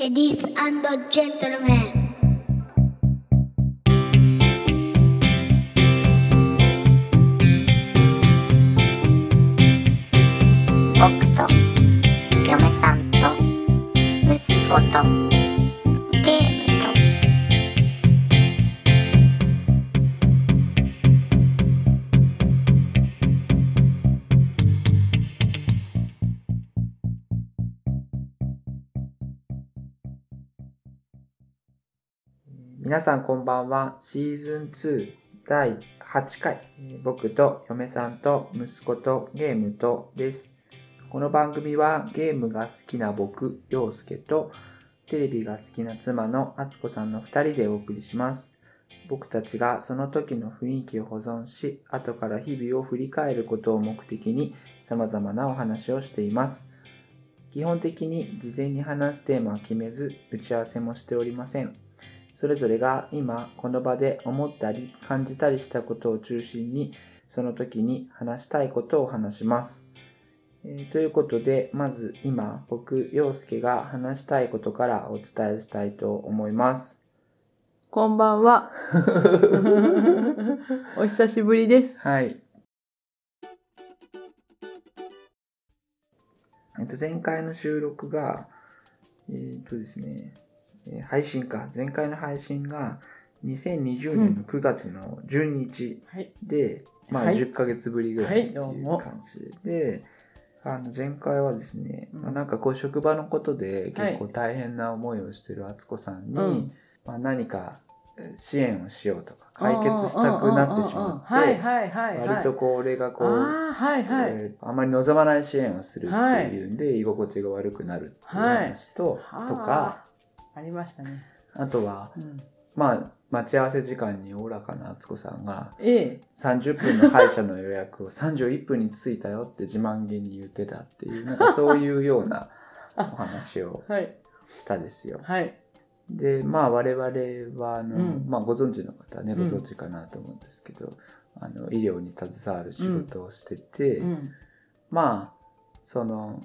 Ladies and gentlemen. 僕と嫁さんと息子と皆さんこんばんは。シーズン2第8回。僕と嫁さんと息子とゲームとです。この番組はゲームが好きな僕、陽介とテレビが好きな妻の敦子さんの2人でお送りします。僕たちがその時の雰囲気を保存し、後から日々を振り返ることを目的に様々なお話をしています。基本的に事前に話すテーマは決めず、打ち合わせもしておりません。それぞれが今この場で思ったり感じたりしたことを中心にその時に話したいことを話します。えーということでまず今僕陽介が話したいことからお伝えしたいと思います。こんばんは。お久しぶりです。はい。えっと前回の収録がえっとですねえー配信か。前回の配信が2020年の9月の12日、はい。で、まあ、はい。10ヶ月ぶりぐらいっていうはいどうも。感じで、あの前回はですね、うん。まあ、なんかこう職場のことではい。結構大変な思いをしてる敦子さんに、うん。まあ、何かえー支援をしようとか解決したくなってしまって、はいはいはいはい。割とこう俺がこう、ああ、はいはい。えーあまり望まない支援をするっていうんで、居心地が悪くなるっていう話と、はいとか、ありましたね。あとは、うん、まあ、待ち合わせ時間におおらかな敦子さんが、ええ。30分の歯医者の予約を31分に着いたよって自慢げに言ってたっていう、なんかそういうような お話をはい。したですよ。はい。で、まあ我々は、あの、うんまあご存知の方はね、ごうん存知かなと思うんですけど、あの、医療に携わる仕事をしてて、うん。まあ、その、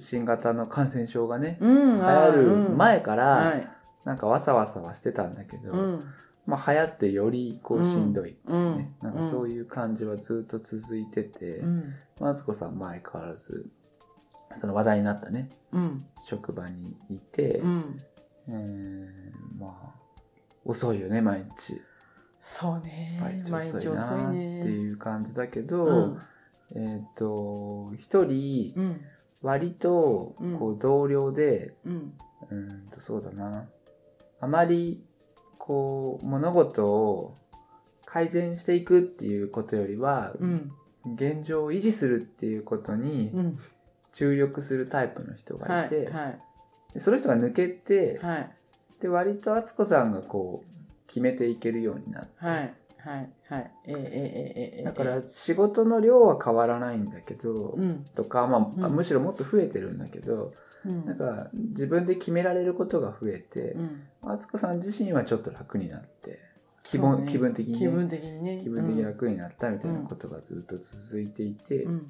新型の感染症がね、うん。流行る前かはら、い。なんかわさわさはしてたんだけど、うん。まあ流行ってよりこうしんどいっていうね、うんなんかそういう感じはずっと続いてて、うん。マツコさん前変わらずその話題になったねうん。職場にいて、うん。えーまあ遅いよね毎日そうね。毎日遅いなって遅いう感じだけど、うん。えっ、と一人うん。割とうんこう同僚でうん。うーんとそうだなあまりこう物事を改善していくっていうことよりは、うん。現状を維持するっていうことにうん。注力するタイプの人はい。がいて、はい。でその人が抜けて、はい。で割と敦子さんがこう決めていけるようになって、はいはい。えー、えええだから仕事の量は変わらないんだけど、うんとか、まあ、うん。むしろもっと増えてるんだけど、うん。なんか自分で決められることが増えてうん。敦子さん自身はちょっと楽になって気分,、ね。気分的にね、気分的にね。気分的に楽になったみたいなことがずっと続いていて、うん。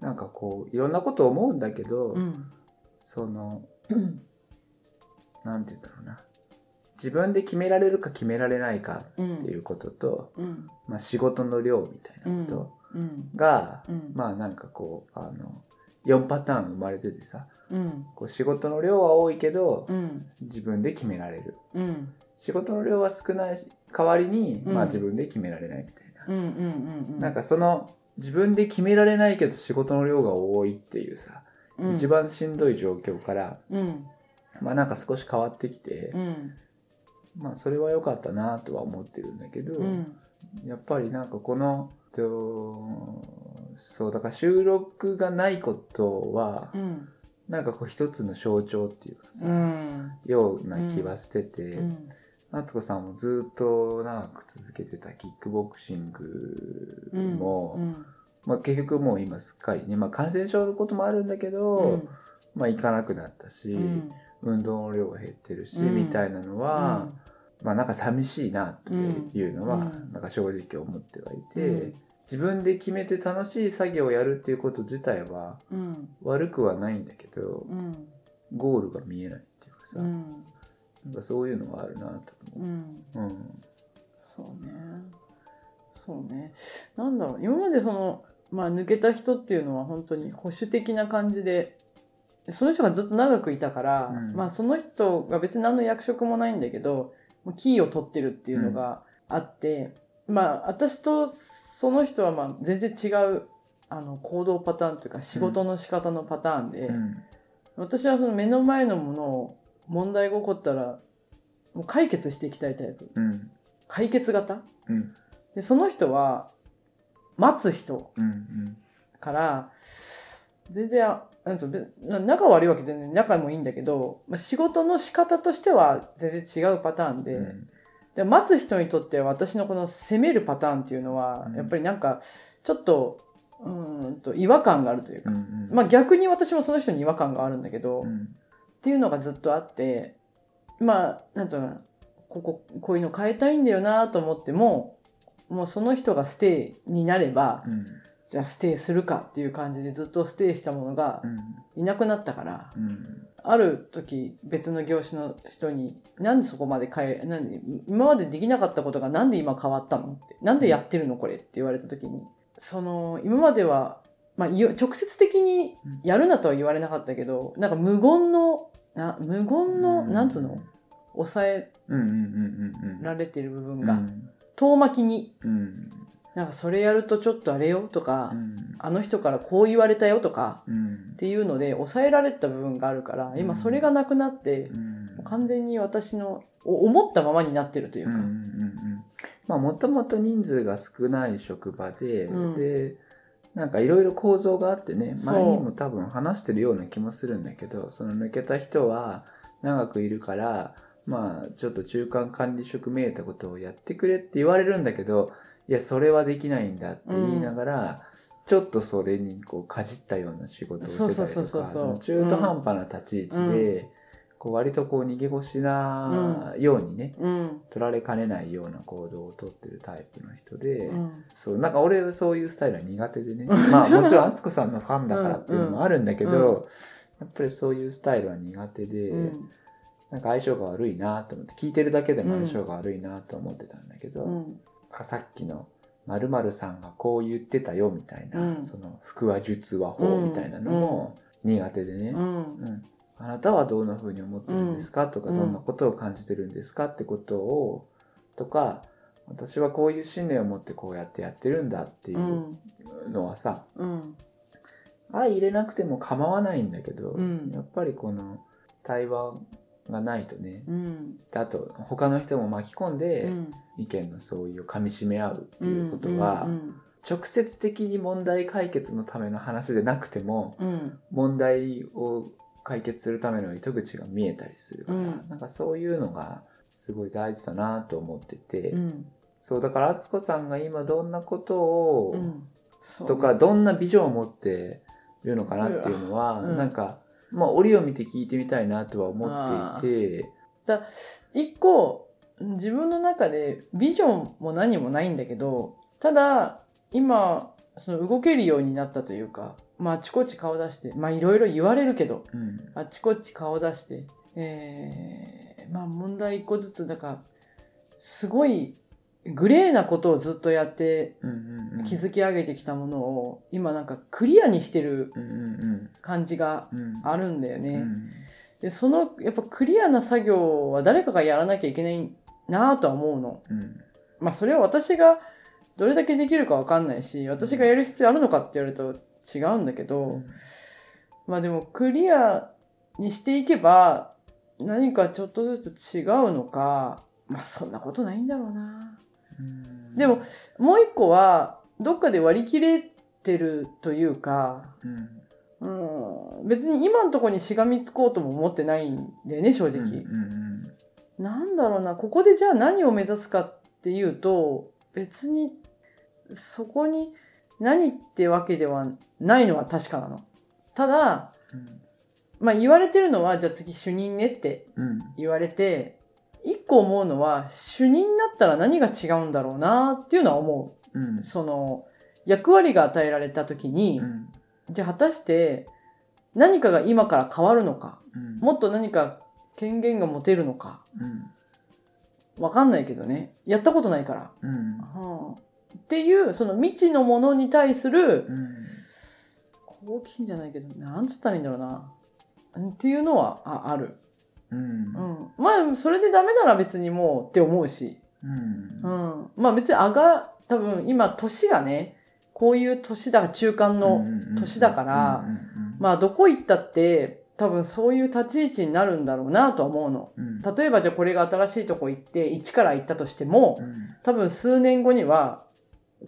なんかこういろんなこと思うんだけど、うん。そのうん なんて言うんだろうな。自分で決められるか決められないかうん。っていうことと、うん。まあ、仕事の量みたいなこうん。とが、うん。まあなんかこうあの4パターン生まれててさうん。こう仕事の量は多いけど、うん。自分で決められるうん。仕事の量は少ないし代わりに、うんまあ、自分で決められないみたいな。なんかその自分で決められないけど仕事の量が多いっていうさ、うん、一番しんどい状況からうん。まあなんか少し変わってきて、うん。まあそれは良かったなとは思ってるんだけど、うん。やっぱりなんかこのとそうだから収録がないことは、うん。なんかこう一つの象徴っていうかさ、うん。ような気はしてて、うん。夏子さんもずっと長く続けてたキックボクシングも、うん。まあ、結局もう今すっかりね、まあ、感染症のこともあるんだけど、まあ行かなくなったし、うん。運動の量が減ってるし、うんみたいなのは、まあなんか寂しいなというのは、うんなんか正直思ってはいて、うん自分で決めて楽しい作業をやるっていうこと自体はうん。悪くはないんだけど、うん。ゴールが見えないっていうかさ、うんなんかそういうのはあるなと思うんう。うん。そうねそうねなんだろう今までそのまあ抜けた人っていうのは本当に保守的な感じでその人がずっと長くいたから、うんまあその人が別に何の役職もないんだけどキーを取ってるっていうのがあって、まあ私とその人はまあ全然違うあの行動パターンというか仕事の仕方のパターンで、うん。私はその目の前のものを問題が起こったらもう解決していきたいタイプうん。解決型？うん。でその人は待つ人うん。うん。から全然あなんつう仲悪いわけ全然仲もいいんだけど、まあ、仕事の仕方としては全然違うパターンで,、うんで待つ人にとっては私のこの攻めるパターンっていうのは、うんやっぱりなんかちょっとうーんと違和感があるというか、うん。まあ逆に私もその人に違和感があるんだけど、うん。っていうのがずっとあってまあなんていうのかなこここういうの変えたいんだよなと思ってももうその人がステイになれば、うん。じゃあステイするかっていう感じでずっとステイしたものがうん。いなくなったから、うん。ある時別の業種の人に「なんでそこまで変えなんで今までできなかったことがなんで今変わったの?」って「なんでやってるのこれ」って言われた時にその今までは、まあ、直接的にやるなとは言われなかったけどなんか無言のな無言の、なんつうの？抑え。られてる部分が、うん。遠巻きにうん。なんかそれやるとちょっとあれよとか、うん。あの人からこう言われたよとかうん。っ。ていうので抑えられてた部分があるから今それがなくなって、うん。完全に私のお思ったままになってるというか、うんうんうんまあもともと人数が少ない職場で、うん。でなんかいろいろ構造があってね前にも多分話してるような気もするんだけどその抜けた人は長くいるからまあちょっと中間管理職めいたことをやってくれって言われるんだけどいやそれはできないんだって言いながら、ちょっとそれにこうかじったような仕事をしてたりとか中途半端な立ち位置で、こう割とこう逃げ腰なようにね、うん。取られかねないような行動をとってるタイプの人で、うん。そうなんか俺はそういうスタイルは苦手でね。まあもちろん敦子さんのファンだからっていうのもあるんだけど、やっぱりそういうスタイルは苦手で、うん。なんか相性が悪いなと思って聞いてるだけでも相性が悪いなと思ってたんだけど、うんさっきの〇〇さんがこう言ってたよみたいな、うん。その腹話術話法みたいなのも苦手でね、うん。うん。あなたはどんな風に思ってるんですか？とか、うんどんなことを感じてるんですか？ってことを、とか、私はこういう信念を持ってこうやってやってるんだっていううん。のはさ、うん。相入れなくても構わないんだけど、うん。やっぱりこの対話がないとね、うん。であと他の人も巻き込んでうん。意見の相違をかみしめ合うっていうことは、うん直接的に問題解決のための話でなくても、うん。問題を解決するための糸口が見えたりするから、うん。なんかそういうのがすごい大事だなと思ってて、うん。そうだから敦子さんが今どんなことを、うん。とかどんなビジョンを持っているのかなっていうのは、うん。なんかまあ折を見て聞いてみたいなとは思っていて、一個自分の中でビジョンも何もないんだけどただ今その動けるようになったというかまああちこち顔出してまあいろいろ言われるけどうん。あちこち顔出してえーまあ問題一個ずつだからすごいグレーなことをずっとやって築き上げてきたものを今なんかクリアにしてる感じがあるんだよね。うんでそのやっぱクリアな作業は誰かがやらなきゃいけないなとは思うの。うん。まあそれは私がどれだけできるかわかんないし私がやる必要あるのかって言われると違うんだけど、まあでもクリアにしていけば何かちょっとずつ違うのかまあそんなことないんだろうな。うん。でももう一個はどっかで割り切れてるというか、うん。うん、別に今のところにしがみつこうとも思ってないんだよね正直。うんうんなんだろうな、ここでじゃあ何を目指すかっていうと、別にそこに何ってわけではないのは確かなの。ただ、まあ言われてるのは、じゃあ次主任ねってうん。言われて、一個思うのは、主任になったら何が違うんだろうなっていうのは思う。ん。う。その、役割が与えられた時に、じゃあ果たして何かが今から変わるのか、うん。もっと何か権限が持てるのかうん。わかんないけどね。やったことないから、うん。はあっていうその未知のものに対するうん。好奇心じゃないけどなんつったらいいんだろうな。うんっていうのはあある、うん。うん、まあそれでダメなら別にもうって思うし、うん。うん、まあ別にあが多分今年がねこういう年だ中間の、年だからまあどこ行ったって多分そういう立ち位置になるんだろうなとは思うの。うん。例えばじゃあこれが新しいとこ行って一から行ったとしてもうん。多分数年後には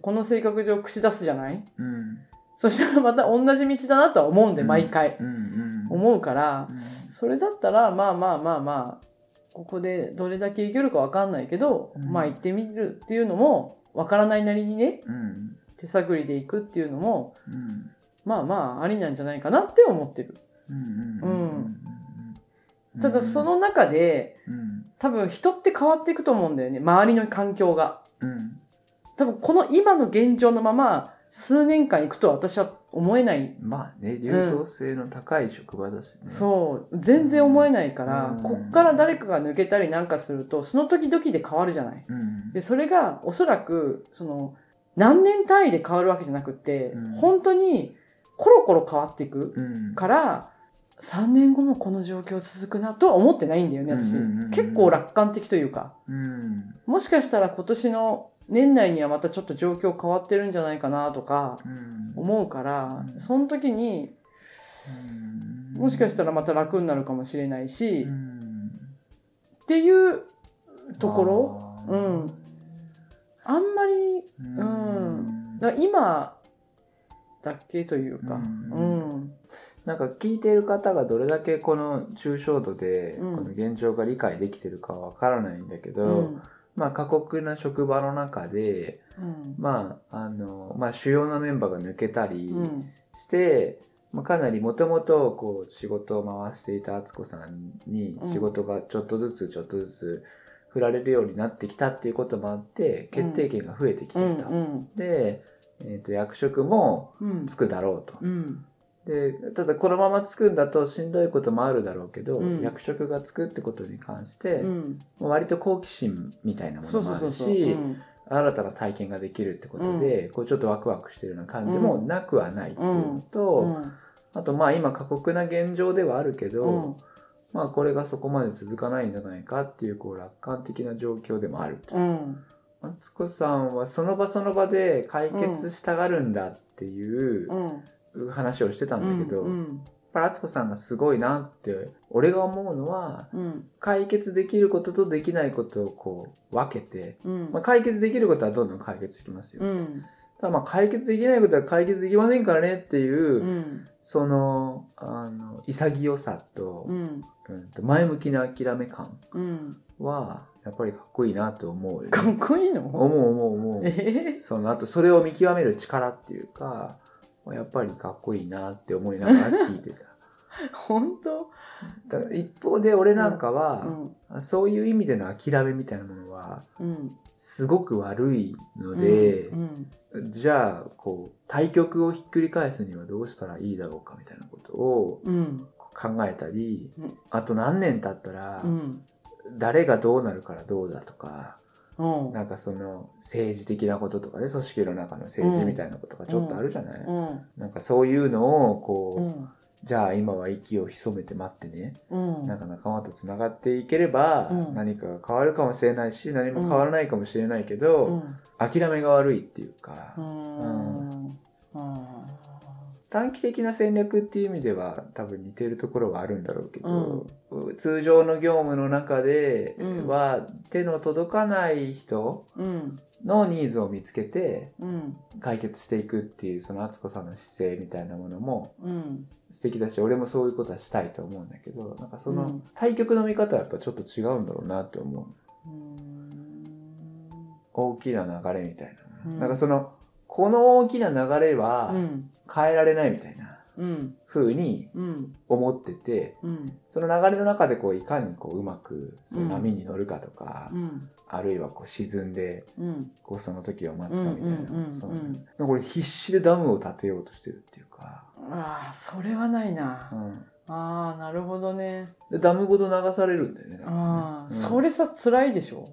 この性格上口出すじゃない？うん。そしたらまた同じ道だなとは思うんでうん。毎回。うんうん思うからうん。それだったらまあまあまあまあここでどれだけいけるかわかんないけどうん。まあ行ってみるっていうのもわからないなりにねうん。手探りで行くっていうのもうん。まあまあありなんじゃないかなって思ってる。ただその中でうん。多分人って変わっていくと思うんだよね周りの環境が。うん。多分この今の現状のまま数年間行くとは私は思えない。まあね流動性の高い職場だしねそう。全然思えないから、うんこっから誰かが抜けたりなんかすると、その時々で変わるじゃない。うんで、それがおそらく、その、何年単位で変わるわけじゃなくって、うん本当にコロコロ変わっていくうんから、3年後もこの状況続くなとは思ってないんだよね、私。うんうんうんうん結構楽観的というか。うんもしかしたら今年の年内にはまたちょっと状況変わってるんじゃないかなとかうん。思うから、うん。その時にうん。もしかしたらまた楽になるかもしれないし、っうん。ていうところうん。あんまりうん。だ今だけというか、ううん。んなんか聞いている方がどれだけこの抽象度でうん。この現状が理解できてるかわからないんだけど、うんまあ過酷な職場の中で、うん。まああのまあ、主要なメンバーが抜けたりうん。して、まあ、かなりもともとこう仕事を回していた敦子さんにうん。仕事がちょっとずつちょっとずつ振られるようになってきたっていうこともあって決定権が増えてきてうんた。うん。で、えー、と役職もうん。つくだろうと。うんでただこのままつくんだとしんどいこともあるだろうけど、うん。役職がつくってことに関して、うん。割と好奇心みたいなものもあるしうん。新たな体験ができるってことで、こうちょっとワクワクしてるような感じもなくはないっていうのと、うん。あとまあ今過酷な現状ではあるけど、うん。まあこれがそこまで続かないんじゃないかっていうこう楽観的な状況でもあると。うん。マツコさんはその場その場で解決したがるんだっていううん話をしてたんだけど、やっうん。ぱり敦子さんがすごいなって俺が思うのはうん。解決できることとできないことをこう分けて、うん。まあ、解決できることはどんどん解決してきますよ。うん。ただまあ解決できないことは解決できませんからねっていう、うん。そのあの潔さと,、うん。うんと前向きな諦め感うん。はやっぱりかっこいいなと思うよね、かっこいいの？思う思う思う。え？ーそのあとそれを見極める力っていうかやっぱりかっこいいなって思いながら聞いてた。本当？だ一方で俺なんかうは、ん。そういう意味での諦めみたいなものはうん。すごく悪いので、うんじゃあこう対局をひっくり返すにはどうしたらいいだろうかみたいなことをうん。考えたり、うん。あと何年経ったらうん。誰がどうなるからどうだとか、うん。なんかその政治的なこととかね組織の中の政治みたいなことがちょっとあるじゃない、うん。なんかそういうのをこう、うん。じゃあ今は息を潜めて待ってね、うん。なんか仲間とつながっていければうん。何かが変わるかもしれないし何も変わらないかもしれないけど、うん。諦めが悪いっていうか、うん。うん短期的な戦略っていう意味では多分似てるところはあるんだろうけど、通常の業務の中でうん。は手の届かない人うん。のニーズを見つけてうん。解決していくっていうその敦子さんの姿勢みたいなものもうん。素敵だし俺もそういうことはしたいと思うんだけどなんかそうのん。対局の見方はやっぱちょっと違うんだろうなと思う。うん。大きな流れみたいな、うん。なんかそのこの大きな流れはうん。変えられないみたいなうん。風にうん。思っててうん。その流れの中でこういかにこううまくその波に乗るかとか、うん。あるいはこう沈んでうん。こうその時を待つかみたいな、これ必死でダムを建てようとしてるっていうか、ああそれはないな。うん。ああなるほどね。でダムごと流されるんだよね。ああ、うん。それさ辛いでしょ？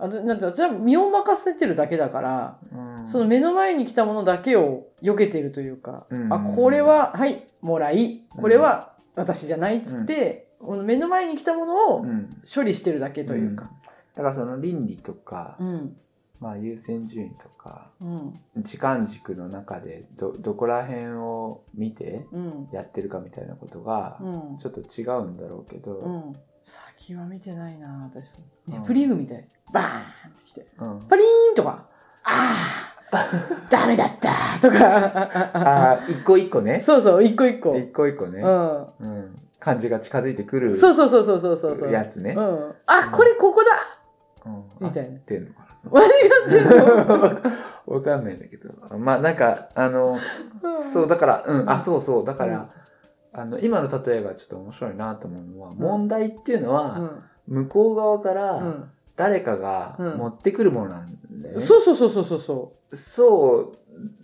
あだなんて私は身を任せてるだけだから、うん。その目の前に来たものだけを避けてるというか、うん。あこれははいもらいこれは私じゃないっつって、この目の前に来たものをうん。処理してるだけというか。だからその倫理とか、うん。まあ、優先順位とかうん。時間軸の中でどどこら辺を見てうん。やってるかみたいなことがうん。ちょっと違うんだろうけど、うん先は見てないな私。うん。ネプリーグみたいバーンってきて。うん。パリーンとか。ああ ダメだった。とか。ああ一個一個ね。そうそう一個一個。一個一個ね、うん。うん、感じが近づいてくるそうそうそうそうそうそうやつね、うん、あこれここだ。うん、みたいな。合ってんのかなその。間違ってんの？わかんないんだけど。まあなんかあのそうだからうん。あそうそう。だから、あの今の例えがちょっと面白いなと思うのは、問題っていうのは、向こう側かうらん。誰かがうん。持ってくるものなんだよね、そうそうそうそうそうそそう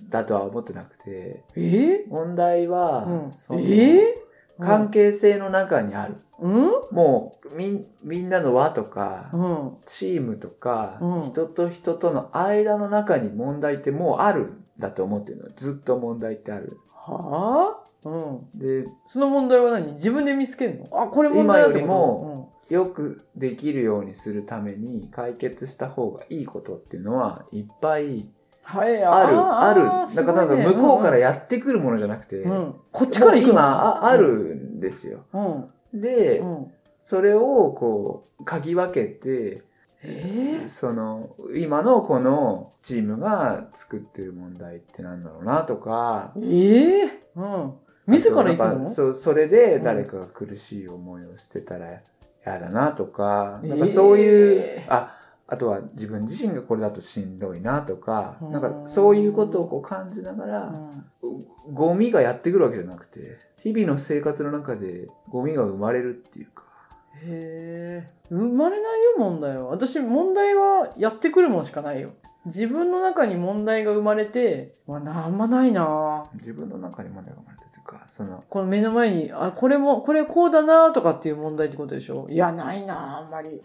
だとは思ってなくてうえ？問題は、うん。え？関係性の中にある、うん？もうみんみんなの輪とか、うん。チームとか、うん。人と人との間の中に問題ってもうあるんだと思ってるの。ずっと問題ってある。はあ？うん。でその問題は何？自分で見つけるの？あこれ問題今よりもよくできるようにするために解決した方がいいことっていうのはいっぱいうんはいあるある。ーだからすごいね向こうからやってくるものじゃなくて、うん。うんこっちから行くのもう今ああるんですよ。うん。で、うん。それをこう嗅ぎ分けてええその今のこのチームが作ってる問題ってなんだろうなとか。ええうん自ら行くの？そそれで誰かが苦しい思いをしてたら嫌だなとか、うんなんかそういう、えーああとは自分自身がこれだとしんどいなとか、うん。なんかそういうことをこう感じながら、ゴミがやってくるわけじゃなくて日々の生活の中でゴミが生まれるっていうか。へえ生まれないよ問題は。私問題はやってくるもんしかないよ。自分の中に問題が生まれてまあなあんまないな。自分の中に問題が生まれてかその。この目の前にあこれもこれこうだなとかっていう問題ってことでしょ？いやないなあんまり。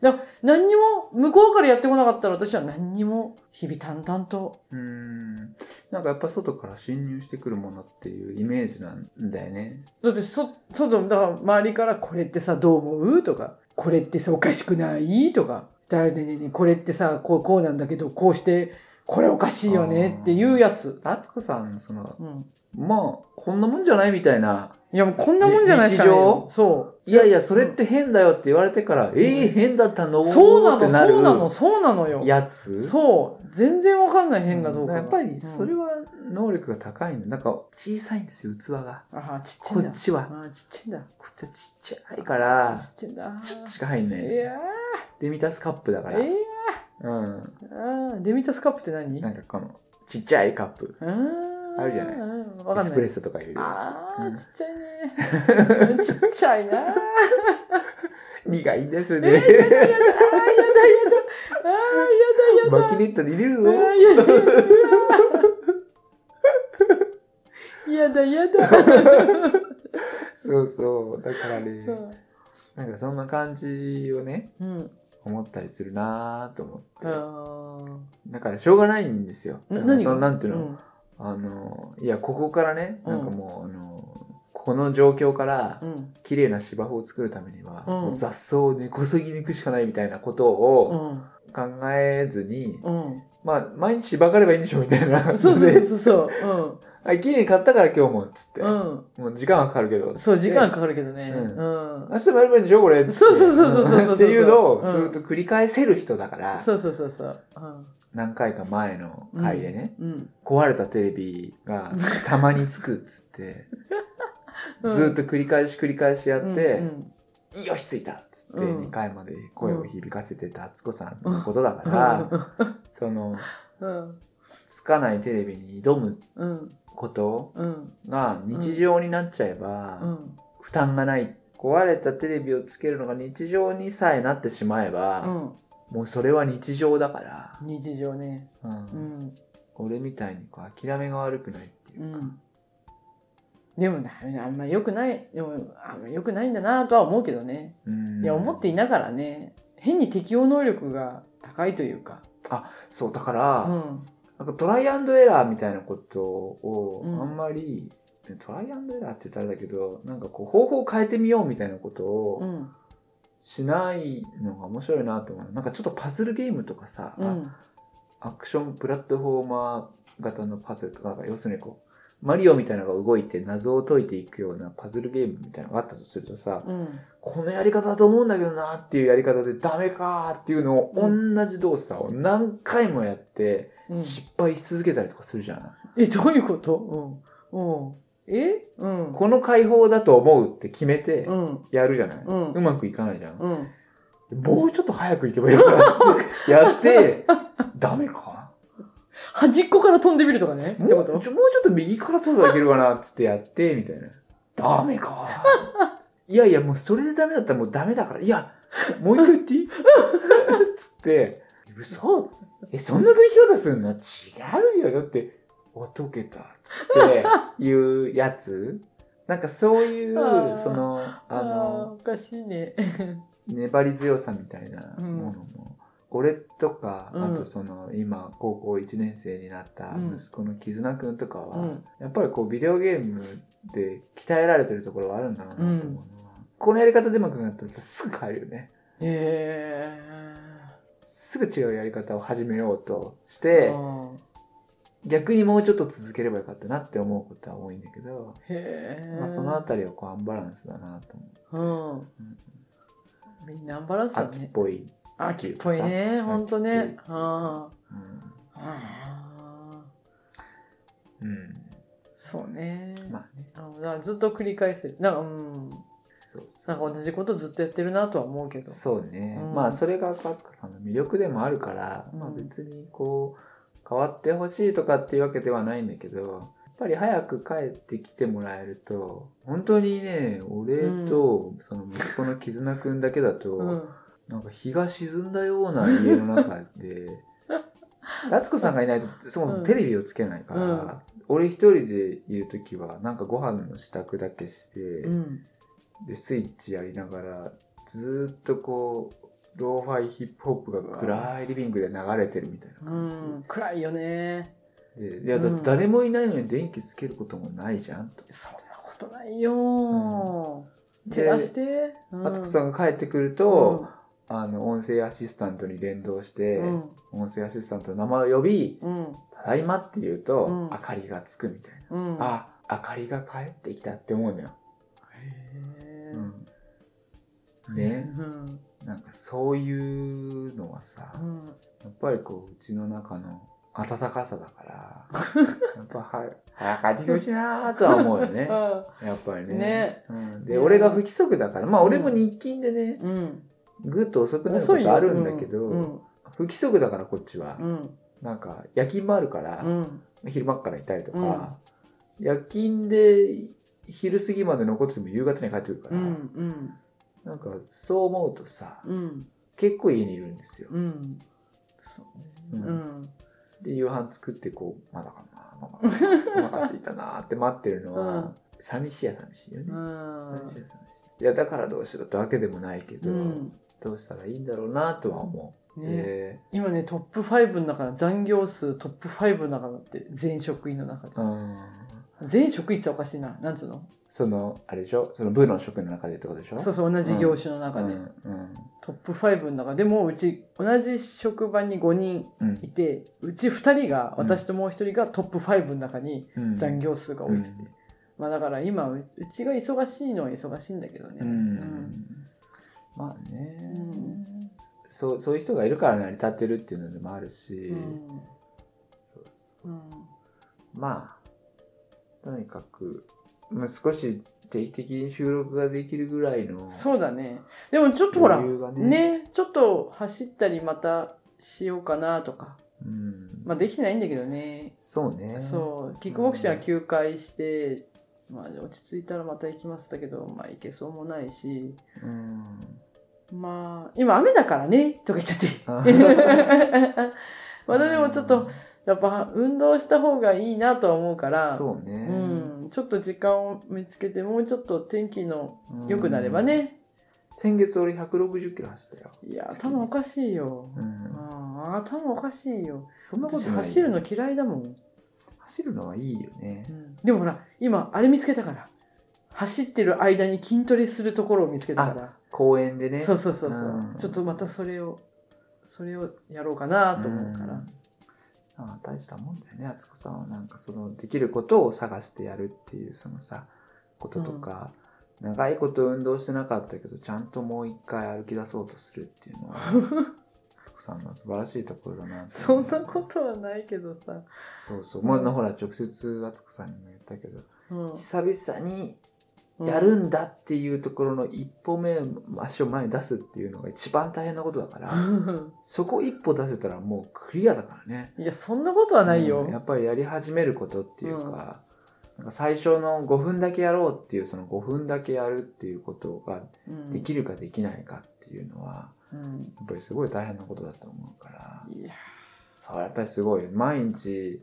だ何にも向こうからやってこなかったら私は何にも日々淡々と。うーん。なんかやっぱ外から侵入してくるものっていうイメージなんだよね。だってそ外だから周りから「これってさどう思う?」とか「これってさおかしくない?」とか「だねねねこれってさこうこうなんだけどこうしてこれおかしいよね」っていうやつ、敦子さんそのうん、まあこんなもんじゃないみたいな。いやもうこんなもんじゃないですか、ね、日常。そいやいやそれって変だよって言われてから、ええ変だったの？うそうなのそうなのそうなのよ。やつ？そう。全然わかんない変がどうかが、やっぱりそれは、は能力が高いの。なんか小さいんですよ器が。うんあちっちゃいこっちは。あちっちゃいんだ。こっちはちっちゃいからちっちゃいんだ。ちょっとしか入んないいやデミタスカップだから。ーいやうん。ーあーデミタスカップって何？なんかこのちっちゃいカップ。あーあるじゃないうんわかんないエスプレッソとか入れるやあー、つうんちっちゃいね。ちっちゃいな。苦いんですよやだ。あー、ねやだやだ。あー、やだやだ。マキネットで入れるぞあー、やだやだ。やだやだ。そうそうだからねなんかそんな感じをねうん。思ったりするなーと思ってあだからしょうがないんですよー。だからそが？のなんていうの、んあのいやここからねうんなんかもう、あのこの状況からうん。綺麗な芝生を作るためには、うんもう雑草を根こそぎ抜くしかないみたいなことうをん。考えずに、うん。まあ毎日芝刈ればいいんでしょみたいなそうそうでそうそう。はい綺麗に買ったから今日もっつって、うん。もう時間はかかるけどうん。そう、時間かかかるけどね。ううん。明日もやればいいんでしょこれそうそうそうそうそうっていうのをうんずっと繰り返せる人だから、そうそうそうそう。うん何回か前の回でね、うん。壊れたテレビがたまにつくっつって、うんずっと繰り返し繰り返しやって、うんよしついたっつってうん2回まで声を響かせてた敦子さんのことだから、そのうん。つかないテレビに挑むうん。ことうん。が日常になっちゃえば、うん。負担がない壊れたテレビをつけるのが日常にさえなってしまえば、うん。もうそれは日常だから、日常ね。うん。うん。俺みたいにこう諦めが悪くないっていううか、ん。でもなあんま良くないでもあんま良くないんだなとは思うけどね。うん。いや思っていながらね変に適応能力が高いというか。そうだから、うん。なんかトライアンドエラーみたいなことをうん。あんまり、トライアンドエラーって言ったらあれだけどなんかこう方法を変えてみようみたいなことうをんしないのが面白いなと思う。なんかちょっとパズルゲームとかさ、うん。アクションプラットフォーマー型のパズルとか要するにこうマリオみたいなのが動いて謎を解いていくようなパズルゲームみたいなのがあったとするとさ、うん。このやり方だと思うんだけどなっていうやり方でダメかーっていうのを同じ動作を何回もやってうん。失敗し続けたりとかするじゃん。えどういうこと？うん。うんえ？うん。この解放だと思うって決めてうん。やるじゃない、ううんまくいかないじゃん。うん。もうちょっと早く行けばいいかなってやって、ダメか？端っこから飛んでみるとかね？っもうてこと？ちょもうちょっと右から取ればいけるかなっつってやって、みたいな。ダメか？いやいや、もうそれでダメだったらもうダメだから。いや、もう一回言っていい？つって、嘘？え、そんな解き方すんの？違うよ。だって、お解けた。つって いうやつ。なんかそういうその、ああの、ーおかしいね。粘り強さみたいなものも、俺とか、うん。あとその今高校1年生になった息子の絆くんとかは、うん。やっぱりこうビデオゲームで鍛えられてるところはあるんだろうなと思うのは、このやり方でうまくなったらすぐ変えるよね。へすぐ違うやり方を始めようとしえて逆にもうちょっと続ければよかったなって思うことは多いんだけど、へえまあ、そのあたりはこうアンバランスだなと思ううん。みんなアンバランスだ秋っねぽい、秋っぽい。ね。ほんとねうん。うん、そうね。まあね。あずっと繰り返せるなんかうん。そうそう。なんか同じことずっとやってるなとは思うけど。そうね、うん。まあそれが赤塚さんの魅力でもあるから、うん。まあ別にこう変わってほしいとかっていうわけではないんだけどやっぱり早く帰ってきてもらえると本当にね俺とその息子の絆くんだけだと、うん。なんか日が沈んだような家の中で 夏子さんがいないとそもそもテレビをつけないから、うん。俺一人でいる時はなんかご飯の支度だけして、うん。でスイッチやりながらずーっとこうローファイヒップホップが暗い。リビングで流れてるみたいなう感じ、ん。暗いよね。でいやだうん。誰もいないのに電気つけることもないじゃんと。そんなことないよ。照でらして。敦子さんんが帰ってくると、あの音声アシスタントに連動して、うん。音声アシスタントの名前を呼びうん「ただいま」って言うと、うん。明かりがつくみたいな、うん。あ明かりが帰ってきたって思うのよ、へうん。ね。えうんなんかそういうのはさ、うん。やっぱりこううちの中の温かさだから やっぱは早く帰ってきてほしいなとは思うよね。やっぱりね。ね。うん、でね。俺が不規則だからまあ俺も日勤でね、うん。ぐっと遅くなることあるんだけど、うん。不規則だからこっちは、うん。なんか夜勤もあるからう、ん。昼間っからいたりとか、夜勤で昼過ぎまで残ってても夕方に帰ってくるから、うんうんなんかそう思うとさうん。結構家にいるんですよ。うん。そうね。ううん。んで夕飯作ってこうまだかなママかなお腹空いたなって待ってるのは、うん。寂しいや寂しいよね。うん。寂しいや寂しい。いやだからどうしろってわけでもないけど、うん。どうしたらいいんだろうなとは思う。ね。で今ねトップ5の中の残業数トップ5の中だって全職員の中で。うん全職員っておかしいな。なんつうの？そのあれでしょ？その部の職員の中でってことでしょ？そうそう同じ業種の中で、うんうん。トップ5の中。でもうち同じ職場に5人うん。いてうち2人が私ともう1人がトップ5の中にうん。残業数が多いって。まあだから今ううちが忙しいのは忙しいんだけどね、うん。まあね、うん。そうそういう人がいるから成り立ってるっていうのでもあるし、まあとにかく、まあ、少し定期的に収録ができるぐらいのそうだね。でもちょっとほらね。ねちょっと走ったりまたしようかなとか。うん。まあできてないんだけどね。そうね。そう。キックボクシングは休会して、まあ落ち着いたらまた行きますだけどまあ行けそうもないし。うん。まあ今雨だからねとか言っちゃって。あ まだでもちょっとやっぱ運動した方がいいなとは思うから、そうね。うん、ちょっと時間を見つけて、もうちょっと天気の良くなればね。先月俺160キロ走ったよ。いや、頭おかしいよ。うん。ああ、頭おかしいよ。そんなこと。走るの嫌いだもん。走るのはいいよねう。んでもほら、今、あれ見つけたから。走ってる間に筋トレするところを見つけたから。公園でね。そうそうそうそう、うんちょっとまたそれを、それをやろうかなと思うから。んああ大したもんだよね、敦子さんは。なんかその、できることを探してやるっていう、そのさ、こととか、長いこと運動してなかったけど、ちゃんともう一回歩き出そうとするっていうのは、敦子さんの素晴らしいところだなそんなことはないけどさ。そうそう。まあ、ほら、直接敦子さんにも言ったけど、うん久々にやるんだっていうところの一歩目、足を前に出すっていうのが一番大変なことだから、そこ一歩出せたらもうクリアだからね。いや、そんなことはないよ。うん。やっぱりやり始めることっていうか、なんか最初の5分だけやろうっていうその5分だけやるっていうことがうん。できるかできないかっていうのはうん。やっぱりすごい大変なことだと思うからいや、そうやっぱりすごい毎日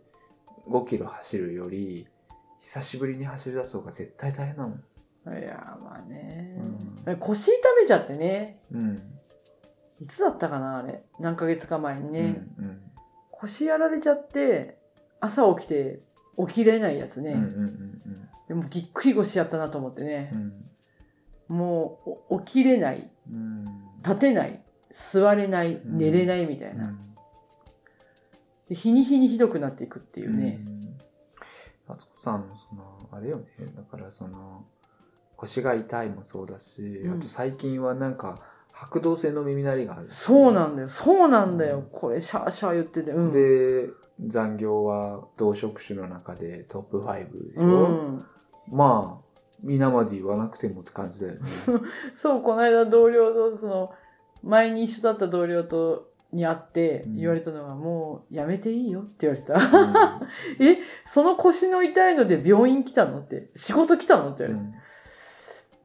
5キロ走るより久しぶりに走り出す方が絶対大変なの。いや、まあね。う腰痛めちゃってね。うん。いつだったかな、あれ。何ヶ月か前にね。うん腰やられちゃって、朝起きて起きれないやつね。うんうんうんでもぎっくり腰やったなと思ってねう。んもうお起きれない、うん立てない、座れない、うん寝れないみたいな。で日に日にひどくなっていくっていうね。あつこさんのそのあれよねだからその腰が痛いもそうだし、うんあと最近はなんか白動性の耳鳴りがあるそうなんだよ。そうなんだようん。これシャーシャー言ってて。うん。で残業は同職種の中でトップ5でしょ、うん。まあ皆まで言わなくてもって感じだよね そう、この間同僚と、その、前に一緒だった同僚と、に会ってうん言われたのが、もうやめていいよって言われた。え、その腰の痛いので病院来たのって、仕事来たのってう言われんて。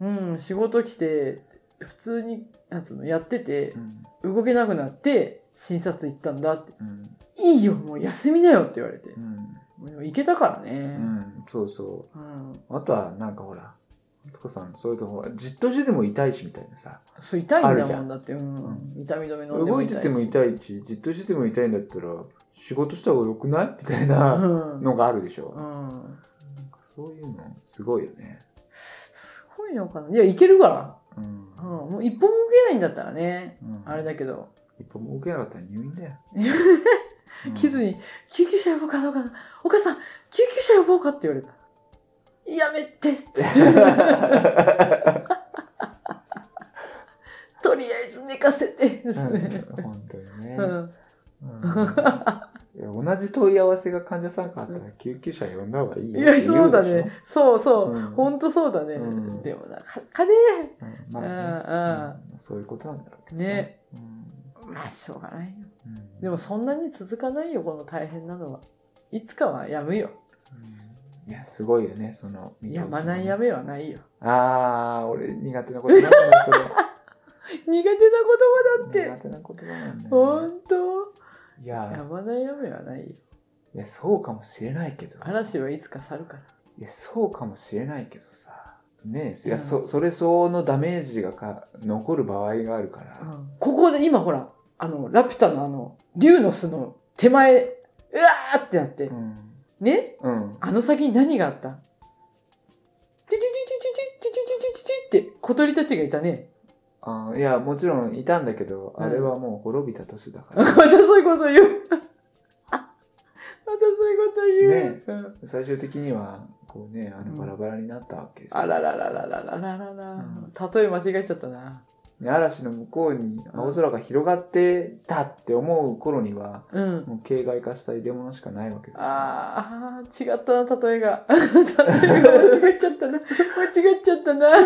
うん、仕事来て、普通に、なんつうの、やっててう、ん動けなくなって、診察行ったんだって。うんいいよ、もう休みなよって言われてう。んでも行けたからうね。んそうそうん。うあとはなんかほらあつこさんそういうとほらじっとしてても痛いしみたいなさそう、痛いんだもんだって。うん。う痛み止め飲んでも動いててもし痛いしじっとしてても痛いんだったら仕事した方が良くない？みたいなうん。のがあるでしょ、うん。なんかそういうのすごいよねいのかな。いや、いけるから。うん、うん。もう一歩も動けないんだったらね。うんあれだけど。一歩も受けなかったら入院だよ、キズに、救急車呼ぼうかどうかな。お母さん、救急車呼ぼうかって言われた。やめてって とりあえず寝かせてですうんね。本当にね、うん。同じ問い合わせが患者さんからあったら救急車呼んだ方がいいよいや、そうだね。そうそう。うん。ほんとそうだね。うん。でもな、か金うん。まあね。うんそういうことなんだろうけどさ。ね。うん。まあ、しょうがないよ。うん。でもそんなに続かないよ、この大変なのは。いつかはやむよ。うん。いやすごいよねそのやもまないやめはないよ。ああ俺苦手な言葉なんそれ。苦手な言葉だって。苦手な言葉なんだね、んといややまない雨はないよ。いやそうかもしれないけど。嵐はいつか去るから。いやそうかもしれないけどさ。ねえいや、うんそそれ相応のダメージがか残る場合があるから、ここで今ほら、あの、ラピュタのあの、竜の巣の手前、うわーってなって。う、ん。ね？うん。あの先に何があった？ティティティティティティティティティティって小鳥たちがいたね。あーいやもちろんいたんだけど、うんあれはもう滅びた年だか まらたそういうこと言う。またそういうこと言う。ねうん最終的にはこうねあうんのバラバラになったわけですあららららららららら。例え間違えちゃったな。ね嵐の向こうに青空が広がってたって思う頃には、うん。もう形骸化した入れ物しかないわけですよああ、違ったな、例えが。例えが間違えちゃったな。間違えちゃったな。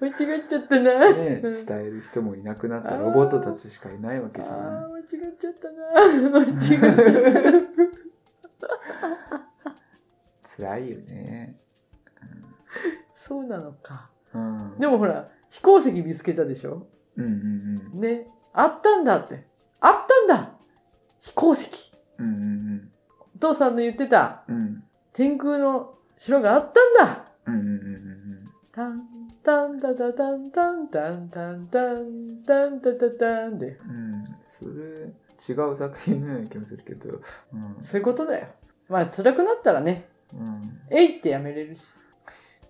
間違えちゃったな。ね、慕える人もいなくなったロボットたちしかいないわけじゃあなあ、間違えちゃったな。間違えちゃった。い 辛いよねそうなのか。うんでもほら、飛行石見つけたでしょ？うんうんね。あったんだって。あったんだ飛行石。うんうんうんお父さんの言ってたうん。天空の城があったんだうんうんうんうんタンタンタタタンタンタンタンタンタンタタタンで。うん。うん。それ、違う作品のような気もするけど。うん。そういうことだよ。まあ辛くなったらね、うん。えいってやめれるし。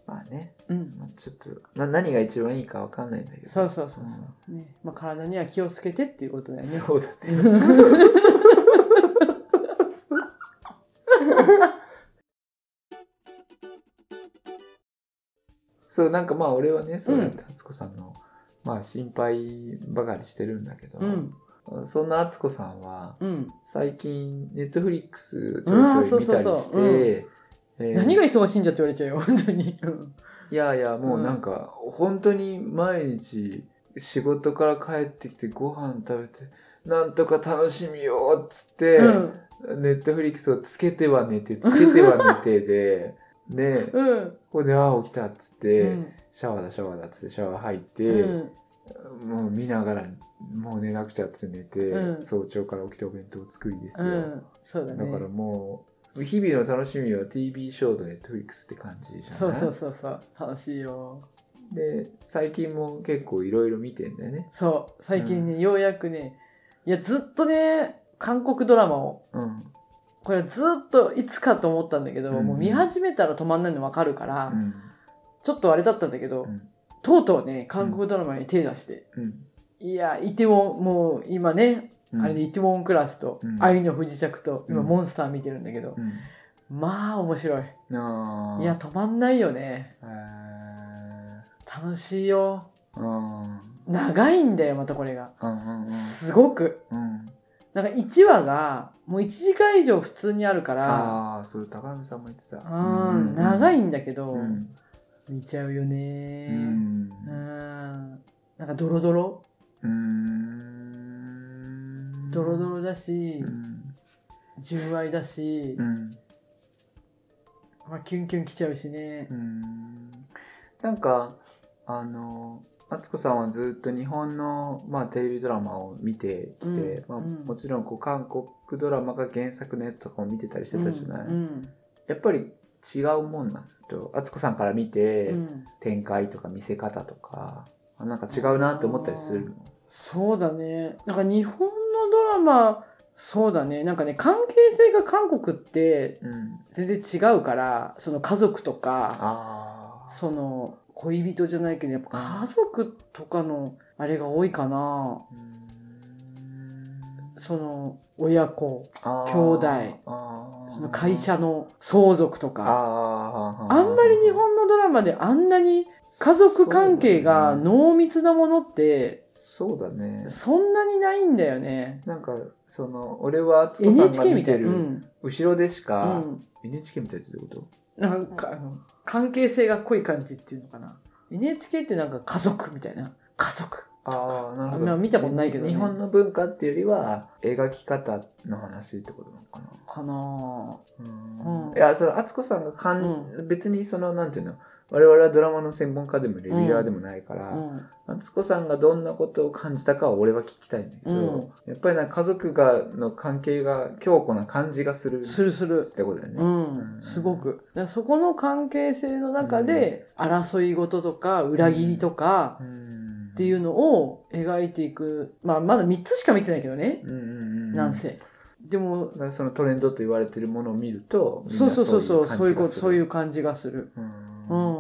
まあね。うん。まあ、ちょっとな、何が一番いいかわかんないんだけど。そうそうそうそう。ね。まあ体には気をつけてっていうことだよね。そうだね。そう、なんかまあ俺はね、そうやって敦子さんの、まあ心配ばかりしてるんだけど、うん。そんな敦子さんは、うん。最近、ネットフリックスちょいちょい見たりしそううんて、えー何が忙しいんじゃって言われちゃうよ、本当に。うんいやいや、もうなんか、本当に毎日仕事から帰ってきてご飯食べて、なんとか楽しみよっつって、うん。ネットフリックスをつけては寝て、つけては寝てで、ね、うん。ここで、ああ、起きたっつって、うんシャワーだ、シャワーだっつってシャワー入って、うん。もう見ながら、もう寝なくちゃっつって寝て、うん早朝から起きてお弁当作りですよ。うん。そうだね。だからもう、日々の楽しみは TV ショートネットフリックスって感じじゃない？そうそうそうそう。楽しいよ。で、最近も結構いろいろ見てんだよね。そう。最近ね、ようやくね、いや、ずっとね、韓国ドラマを、うん。これずっといつかと思ったんだけど、うんもう見始めたら止まんないの分かるから、うん。ちょっとあれだったんだけど、うんとうとうね、韓国ドラマに手出して、うん。いや、イテウォン、もう今ね、うんあれでイテウォンクラスと、うん愛の不時着と、今うんモンスター見てるんだけど、うん。まあ面白い。いや、止まんないよね。え楽しいよ。長いんだよ、またこれが。すごく。うん。なんか1話が、もう1時間以上普通にあるから、ああ、それ高見さんも言ってた。うん、長いんんだけど、うん。見ちゃうよねう。んうん。なんかドロドロうん。ドロドロだしう、ん。純愛だしう、ん。まあ、キュンキュンきちゃうしね。う。ん。なんか、あの、敦子さんはずっと日本の、まあ、テレビドラマを見てきて、まあ、うん。うんもちろんこう韓国ドラマが原作のやつとかも見てたりしてたじゃない、うん。やっぱり違うもんなんと敦子さんから見て、うん。展開とか見せ方とかあなんか違うなって思ったりするの？そうだね。なんか日本のドラマ、そうだね。なんかね、関係性が韓国ってうん。全然違うから、その家族とか、その恋人じゃないけど、やっぱ家族とかのあれが多いかな。その親子、兄弟。その会社の相続とか。ああんまり日本のドラマであんなに家族関係が濃密なものってそうだねそんなにないんだよね。なんかその俺は敦子さんが。見てるうん。後ろでしうか、ん。NHK みたいってどういうこなんか、関係性が濃い感じっていうのかな。NHK ってなんか家族みたいな。家族。とああなるほど、まあ見たことないけどね日本の文化っていうよりは描き方の話ってことなのかな？かなうんうんいやそれ敦子さんがかん、別にそのなんていうの？我々はドラマの専門家でもレビュアーでもないから、うん。敦子さんがどんなことを感じたかは俺は聞きたいんだけど、やっぱりなんか家族がの関係が強固な感じがするするするっ。てことだよね。うん。すごく。そこの関係性の中で、争い事とか、裏切りとか、うんっていうのを描いていく。まあ、まだ3つしか見てないけどね。なんせ。でも、そのトレンドと言われてるものを見るとそうなそうそうそう、そういうこと、そういうう感じがする。うん。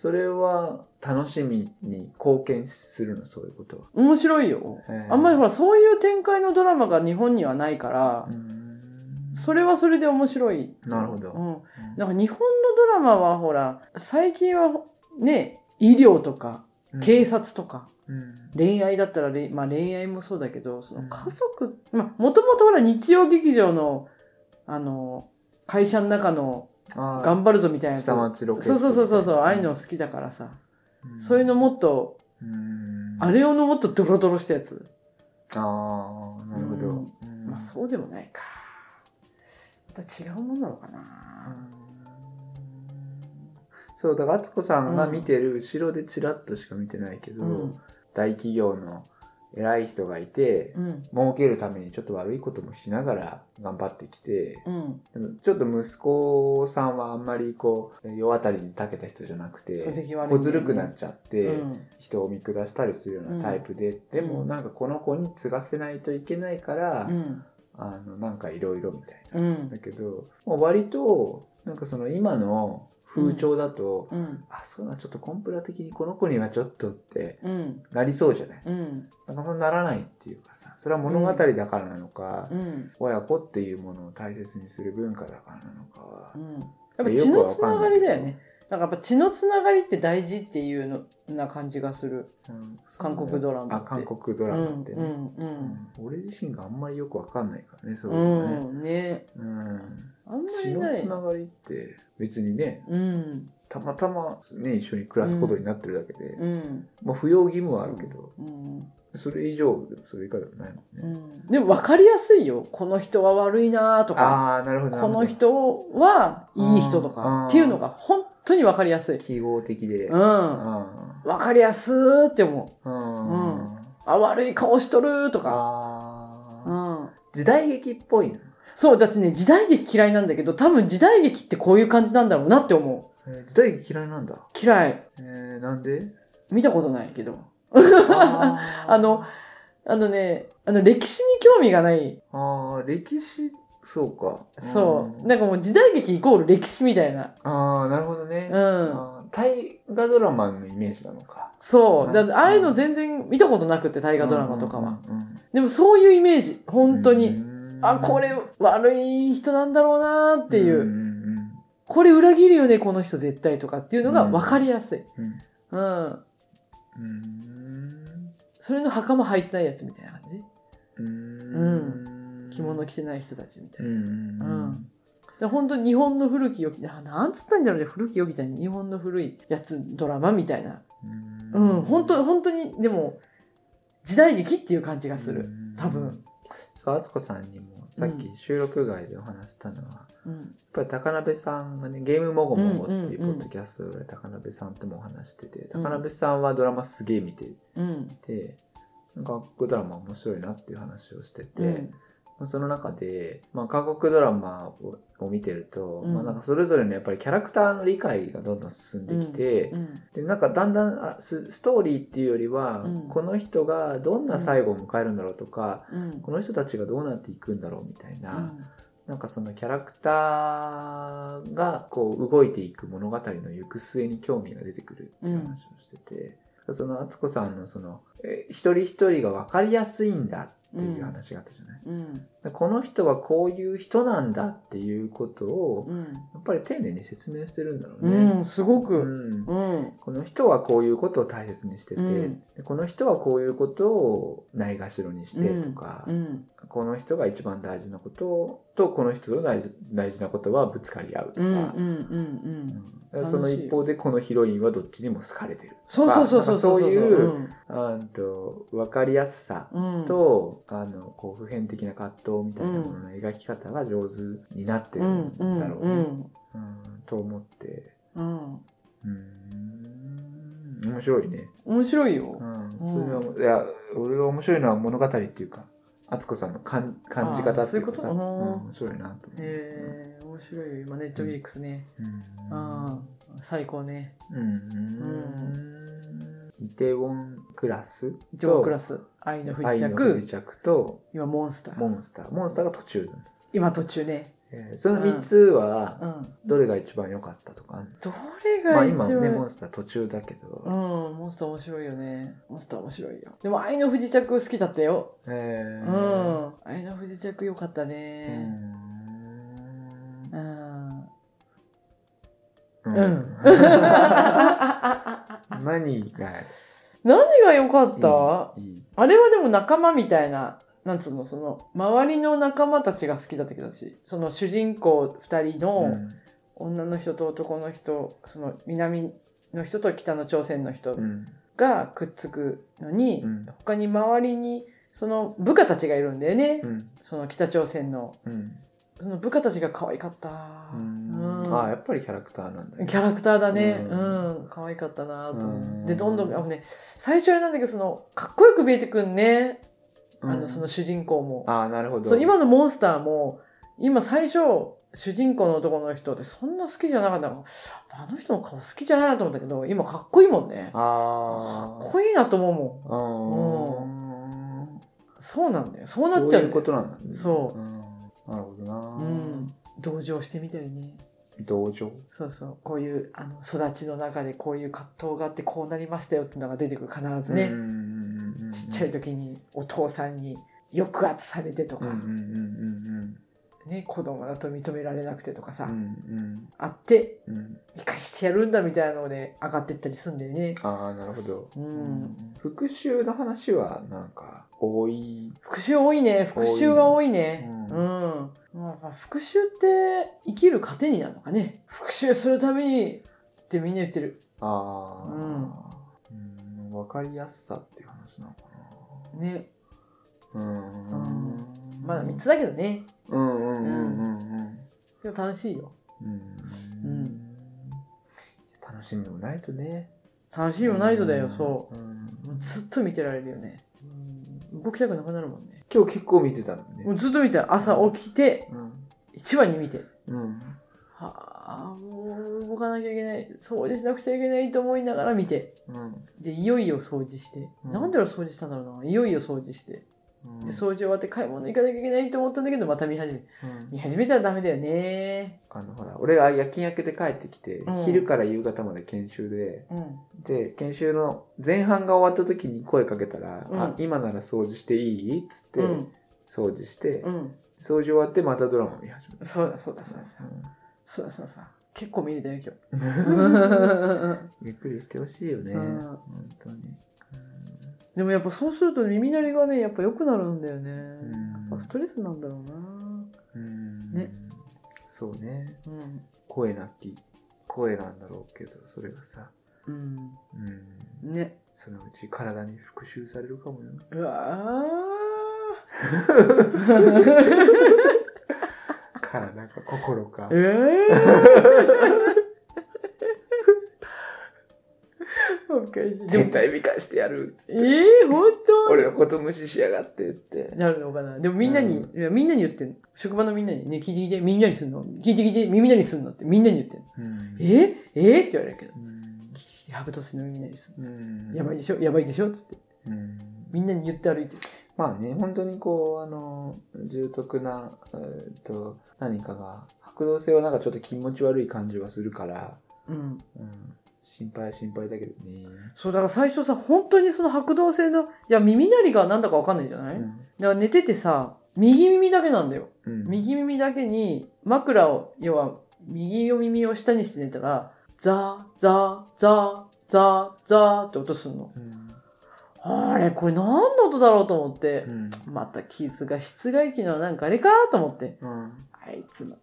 それは楽しみに貢献するの？そういうことは。面白いよ。あんまりほら、そういう展開のドラマが日本にはないからう、んそれはそれで面白い。なるほどうん。なんか日本のドラマはほら、最近はね、医療とか、警察とか、うん恋愛だったら恋、まあ恋愛もそうだけど、そのうん家族、まあもともとほら日曜劇場の、あの、会社の中の頑張るぞみたいな。下町ロケそうそうそうそうそう、ああいうの好きだからさ、うん。そういうのもっと、うん。あれ用のもっとドロドロしたやつ。ああなるほど、まあそうでもないか。また違うものなのかな。そうだから敦子さんが見てる後ろでチラッとしか見てないけど、うん。大企業の偉い人がいて、うん。儲けるためにちょっと悪いこともしながら頑張ってきて、うん。でもちょっと息子さんはあんまりこう、世渡りに長けた人じゃなくて、ね。小ずるくなっちゃって、うん。人を見下したりするようなタイプで、でもなんかこの子に継がせないといけないから、うん。あの、なんかいろいろみたいな。うん。だけど、もう割と、なんかその今の風潮だと、うん。あ、そういうのはちょっとコンプラ的にこの子にはちょっとってうん。なりそうじゃない？うん。なんかそうならないっていうかさ、それは物語だからなのか、うん。親子っていうものを大切にする文化だからなのかは。う、ん。やっぱ血のつながりだよね。なんかやっぱ血のつながりって大事っていうのな感じがする。うん。韓国ドラマあ、って。韓国ドラマってね。うんうんうん。俺自身があんまりよくわかんないからね、そうういうのね。んね。うん。あんま血のりない。つながりって別にね、うん。たまたまね、一緒に暮らすことになってるだけで、うん。まあ不要義務はあるけど、うん。それ以上、それ以下でもないもうんね。ん。でも分かりやすいよ。この人は悪いなとかああ、なるほど。この人はいい人とあかー。っていうのが本当に分かりやすい。記号的で。うん。あ分かりやすーって思う。ー。うん。あ悪い顔しとるとか。あうーん。時代劇っぽいの。そうだってね時代劇嫌いなんだけど多分時代劇ってこういう感じなんだろうなって思えー時代劇嫌いなんだ？う嫌いえー、なんで？見たことないけどあー あのあのねあの歴史に興味がないあー歴史、そうか。そう。んなんかもう時代劇イコール歴史みたいな。ああ、なるほどね。うん。大河ドラマのイメージなのか。そう。だうんああいうの全然見たことなくて、大河ドラマとかは。うんうんうん。でもそういうイメージ。本当うに。んあ、これ悪い人なんだろうなっていう。これ裏切るよね、この人絶対とかっていうのが分かりやすい。うんうん。それの袴履いてないやつみたいな感じ？うん着物着てない人たちみたいな。うんうんで本当に日本の古き良き、あなんつったんだろうね、古き良きじゃない日本の古いやつ、ドラマみたいな。うん、本当本当に、でも、時代劇っていう感じがする。多分。そう敦子さんにもさっき収録外でお話したのは、やっうん。ぱり高鍋さんがねゲームもごもごっていうポッドキャストで高鍋さんともお話してて、うん高鍋さんはドラマすげえ見てうん。て韓国ドラマ面白いなっていう話をしてて、うんその中で、まあ、韓国ドラマをを見てると、うん。まあ、なんかそれぞれのやっぱりキャラクターの理解がどんどん進んできて、うん。でなんかだんだんあスストーリーっていうよりは、うん。この人がどんな最後を迎えるんだろうとか、うん。この人たちがどうなっていくんだろうみたいな、うん。なんかそのキャラクターがこう動いていく物語の行く末に興味が出てくるっていう話をしてて、その敦子さんのそのえ一人一人が分かりやすいんだっていう話があったじゃない、うん。この人はこういう人なんだっていうことをうん。やっぱり丁寧に説明してるんだろううね。ん。すごうく。んうん。この人はこういうことを大切にしてて、うんでこの人はこういうことをないがしろにしてとか、うん。この人が一番大事なこととこの人の大事大事なことはぶつかり合うとか、その一方でこのヒロインはどっちにも好かれてるとそうかそうそうそう。そういう、うん。と分かりやすさうん。と、あのこう普遍的な葛藤みたいなものの描き方が上手になってるうん。んうん。だろうね、うん。うんと思ってうん。うん面白いね、面白いよう。ん、それは、いや俺が面白いのは物語っていうか敦子さんの感感じ方っていうかさういうことうん面白いなと思え、面白いよ。今、ネットフリックスね。うんああ、最高ね。うんイテウォンクラス一応クラス、愛の不時愛の不時着、着と今、モンスター。モンスターモンスターが途中今、途中ね。えーその3つはうん。どれが一番良かったとかあんのどれまあ今が一番、ねモンスター途中だけど、うん、モンスター面白いよね。モンスター面白いよ。でも、愛の不時着好きだったよ。えーうん。愛の不時着良かったうね。んうん。ううん。何が？何が良かった？あれはでも仲間みたいな、なんつうの、その、周りの仲間たちが好きだったけどし、その主人公2人の女の人と男の人、その南の人と北の朝鮮の人うん。がくっつくのに、うん。他に周りにその部下たちがいるんだよね。うん。その北朝鮮のうんその部下たちが可愛かった。うんうんああやっぱりキャラクターなんだねキャラクターだね。ううんん。可愛かったなとで、どんどん、あのね、最初あれなんだけど、その、かっこよく見えてくんね。あの、うんその主人公も。ああなるほどそう、今のモンスターも、今最初、主人公の男の人ってそんな好きじゃなかったの。あの人の顔好きじゃないなと思ったけど、今かっこいいもんね。かあっこいいなと思うもん。あうんそうなんだよ。そうなっちゃう,、そういうことなんだねそううんなるほどなうん。同情してみたりね。同情？そうそう。こういう、あの、育ちの中でこういう葛藤があってこうなりましたよっていうのが出てくる必ずね。ちっちゃい時にお父さんに抑圧されてとか、ね、子供だと認められなくてとかさ、うんうんうんあって、うんうん理解してやるんだみたいなので上がってったりすんだよね。ああなるほどうん。復讐の話はなんか多い？復讐多いね。復讐が多いね。ううん。まあ、復讐って生きる糧になるのかね。復讐するためにってみんな言ってる。ああうん分かりやすさっていう話なのかね。なうんまだ3つだけどね。うんうんうんうんうんでも楽しいよ。うんうん楽しみもないとね楽しいもないとだよ、そうずっと見てられるよね。うん動きたくなくなるもんね。今日結構見てたのねもうずっと見て朝起きて、うん一番に見て。うんはあ、もう動かなきゃいけない。掃除しなくちゃいけないと思いながら見て。うんで、いよいよ掃除して。うんなんで俺掃除したんだろうな。いよいよ掃除して。掃除終わって買い物行かなきゃいけないと思ったんだけど、また見始め。うん見始めたらダメだよね。あのほら俺が夜勤明けて帰ってきて、うん昼から夕方まで研修でうん。で研修の前半が終わった時に声かけたら「うんあ今なら掃除していい?」っつって、うん。掃除して、うん。掃除終わってまたドラマ見始めた、そうだそうだそうだ。そうだそうだ。結構見れたよ、今うん日。ゆっくりしてほしいよね、うん本当に、でもやっぱそうすると耳鳴りがね、やっぱ良くなるんだよね。うんやっぱストレスなんだろうな。うんねそうねうん。声なき声なんだろうけどそれがさ、うん。うん、ね。そのうち体に復讐されるかもようわ 体か心かー。えー、おかし絶対美化してやるっつって。えー、本当？俺のこと無視しやがってって。なるのかな？でもみんなに、ういやみんなに言ってんの？職場のみんなに、ね、聞いて聞いて、みんなにすんの？聞いて聞いて、耳鳴りすんの？ってみんなに言ってんの？うん。ええー、って言われるけど。うん。聞いてハブトスの耳鳴りすんの。うん。やばいでしょ？やばいでしょ？つって。うん。みんなに言って歩いてる。まあね本当にこうあの重篤な、えー、と何かが白動性はなんかちょっと気持ち悪い感じはするから、うん。うん、心配は心配だけどね、そう、だから最初さ、本当にその白動性の、いや、耳鳴りがなんだかわかんないじゃない、だから寝ててさ、右耳だけなんだよ。うん。右耳だけに枕を、要は、右耳を下にして寝たら、ザー、ザー、ザー、ザー、ザーって音すんの。うん。あれ、これ何の音だろうと思ってう、ん。また傷が室外機のなんかあれかと思って、うん。あいつまた、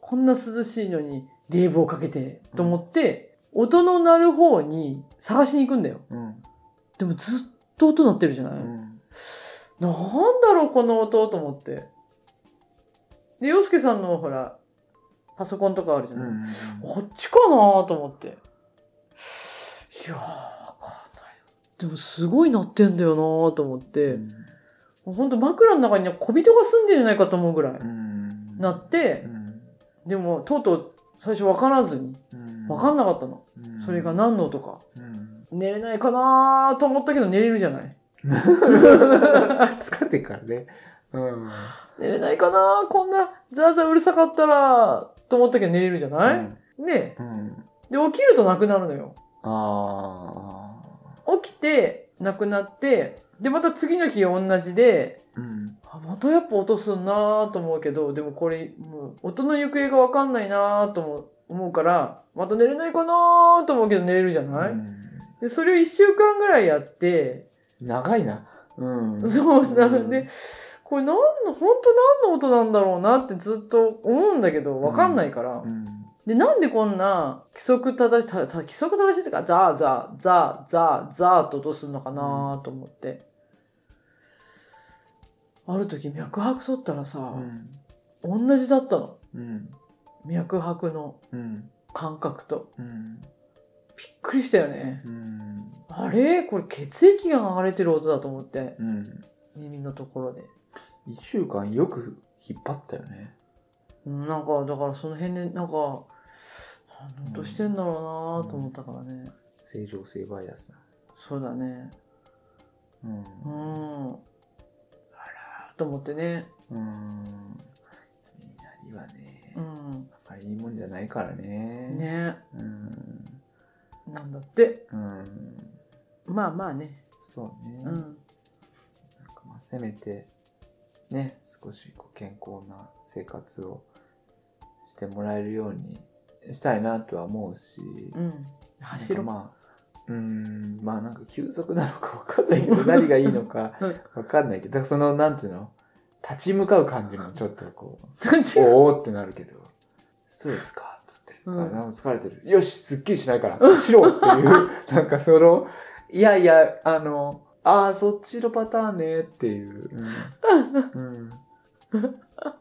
こんな涼しいのに冷房かけて、と思って、音の鳴る方に探しに行くんだよ。うん。でもずっと音鳴ってるじゃない、うん。なんだろうこの音と思って。で、洋介さんのほら、パソコンとかあるじゃない、うんこっちかなと思って。いやー、わかんない。でもすごい鳴ってんだよなと思って、ほん。と枕の中に小人が住んでるんじゃないかと思うぐらいうん。鳴ってう、ん。でもとうとう最初わからずに、うんわかんなかったの。うん。それが何の音か。うん。寝れないかなと思ったけど寝れるじゃない。疲れてるからね。うん。寝れないかなこんなザーザーうるさかったら、と思ったけど寝れるじゃない、ねうん。で、起きるとなくなるのよ。あ起きて、なくなって、で、また次の日同じで、あまたやっぱ音すんなと思うけど、でもこれ、もう音の行方がわかんないなと思う思うから、また寝れないかなと思うけど寝れるじゃない、うんで、それを一週間ぐらいやって、長いなうんそうなうんんで、これ何の、本当何の音なんだろうなってずっと思うんだけど、わかんないから。うんで、なんでこんな規則正しい、たた規則正しいっていうか、ザーザー、ザー、ザー、ザーと音するのかなと思って。ある時脈拍取ったらさ、うん同じだったの。うん。脈拍のうん。感覚と。うん。びっくりしたよね。うん。あれ？これ血液が流れてる音だと思って。うん。耳のところで。一週間よく引っ張ったよね。うんなんか、だからその辺で、なんか、何の音してんだろうなと思ったからね。正常性バイアスだ。そうだね。うん。うん。あらーと思ってね。うん。雷はね、あんうん。まりいいもんじゃないからね。。ねうん。なんだって。うん。まあまあね。そうね。うん。なんかまあせめてね少しこう健康な生活をしてもらえるようにしたいなとは思うし、うん。走ろう。なんかまあうーんまあなんか休息なのかわかんないけど 何がいいのかわかんないけどそのなんていうの？立ち向かう感じもちょっとこうおおってなるけど。ストレスかっつって、うん。あなんか疲れてる。よしすっきりしないから走ろうっていう なんかそのいやいやあのああそっちのパターンねっていう、うん。あ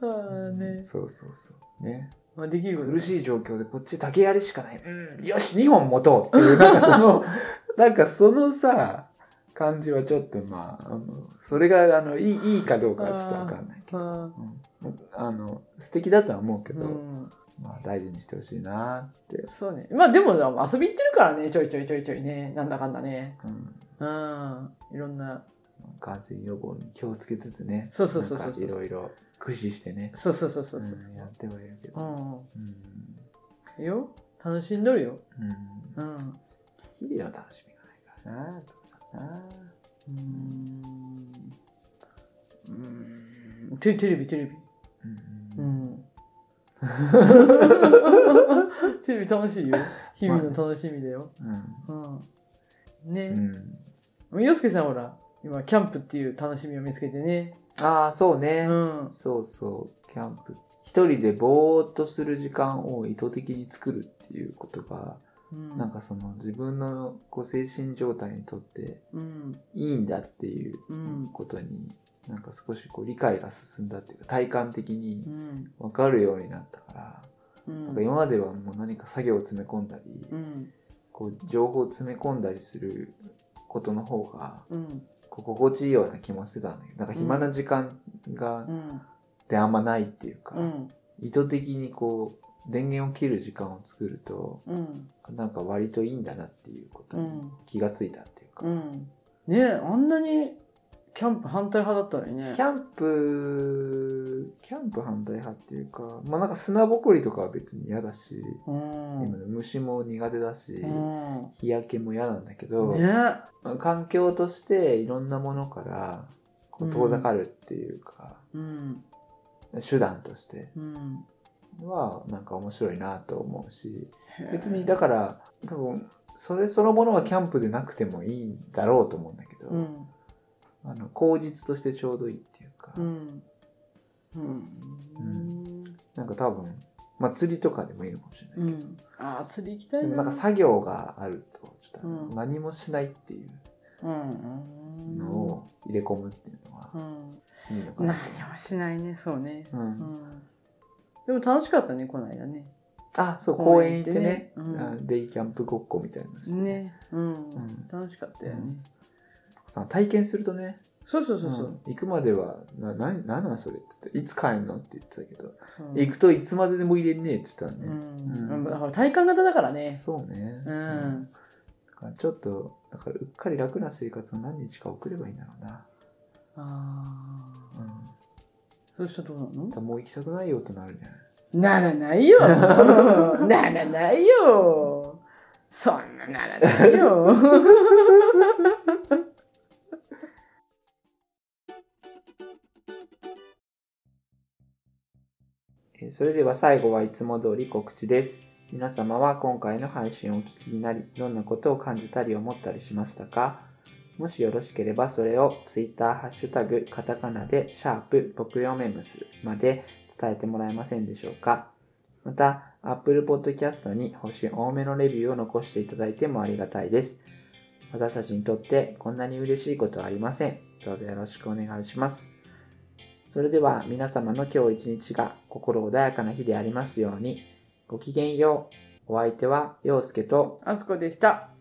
あね。そうそうそう。ね。まあできること苦しい状況でこっち竹槍しかない、うん、よし2本持とうっていうなんかその なんかそのさ感じはちょっとまああのそれがあのいいいいかどうかはちょっとわかんないけど、あうん、あの素敵だとは思うけど、ーうん。まあ大事にしてほしいなって、そうね。まあでも遊び行ってるからね、ちょいちょいちょいちょいね。なんだかんだね。うん、うん。いろんな。感染予防に気をつけつつねそうそうそうそういろいろ駆使してねそうそうそうそうそう。うんやってはいるけど、うん。よ。楽しんどるよ。うんうん。日々の楽しみがないからなとさなうーん。うん。テテレビ、テレビ。ううんん。テレビ楽しいよ。日々の楽しみだよ。うんうん。うね。ん洋介さんほら、今、キャンプっていう楽しみを見つけてね。ああそうね、うん。そうそうキャンプ一人でぼーっとする時間を意図的に作るっていうことが、うん。なんかその自分のこう精神状態にとってうん。いいんだっていううんことに、なんか少しこう理解が進んだっていうか体感的にうん。分かるようになったから、うん。なんか今まではもう何か作業を詰め込んだり、うん。こう情報を詰め込んだりすることの方がうん。こう心地いいような気もしてたんだけどなんか暇な時間が、うん。であんまないっていうか、うん。意図的にこう電源を切る時間を作るとうん。なんか割といいんだなっていうことにうん気がついたっていうか、うん。ねえ、あんなにキャンプ反対派だったのにね。キャンプキャンプ反対派っていうかまあなんか砂ぼこりとかは別に嫌だし、うん。虫も苦手だし、うん。日焼けも嫌なんだけど、ね環境としていろんなものからこう遠ざかるっていうか、うん。手段としてうん。はなんか面白いなと思うし別にだから多分それそのものはキャンプでなくてもいいんだろうと思うんだけど、うん。あの口実としてちょうどいいっていうか、うん。うん。なんか多分、まあ、釣りとかでもいいのかもしれないけど、うん。ああ、釣り行きたいな。なんか作業があるとちょっと何もしないっていううん。のを入れ込むっていうのはうん。いいのか何なもしないね、そうね。う、うんん。でも楽しかったね、この間ね。あそう公公園行ってねね、うんあデイキャンプごっこみたいなのしてね。うんん。楽しかったよね。さ体験するとねそうそうそうそう。うん行くまでは「なななんなんそれ」っつって「いつ帰んの?」って言ってたけど、行くといつまででも入れんねえって言ってたうね、ん。だから体感型だからね。そうねうん。だからちょっとだからうっかり楽な生活を何日か送ればいいんだろうな、ああ。うん、そしたらどうなの？もう行きたくないよってなるんじゃないならないよ。ならないよ。そんなならないよ。えーそれでは最後はいつも通り告知です。皆様は今回の配信をお聞きになり、どんなことを感じたり思ったりしましたか？もしよろしければそれを Twitter、ハッシュタグ、カタカナで、シャープ、僕よめむすまで伝えてもらえませんでしょうかまた、Apple Podcast に星多めのレビューを残していただいてもありがたいです。私たちにとってこんなに嬉しいことはありません。どうぞよろしくお願いします。それでは皆様の今日一日が心穏やかな日でありますように。ごきげんよう。お相手は陽介とあすこでした。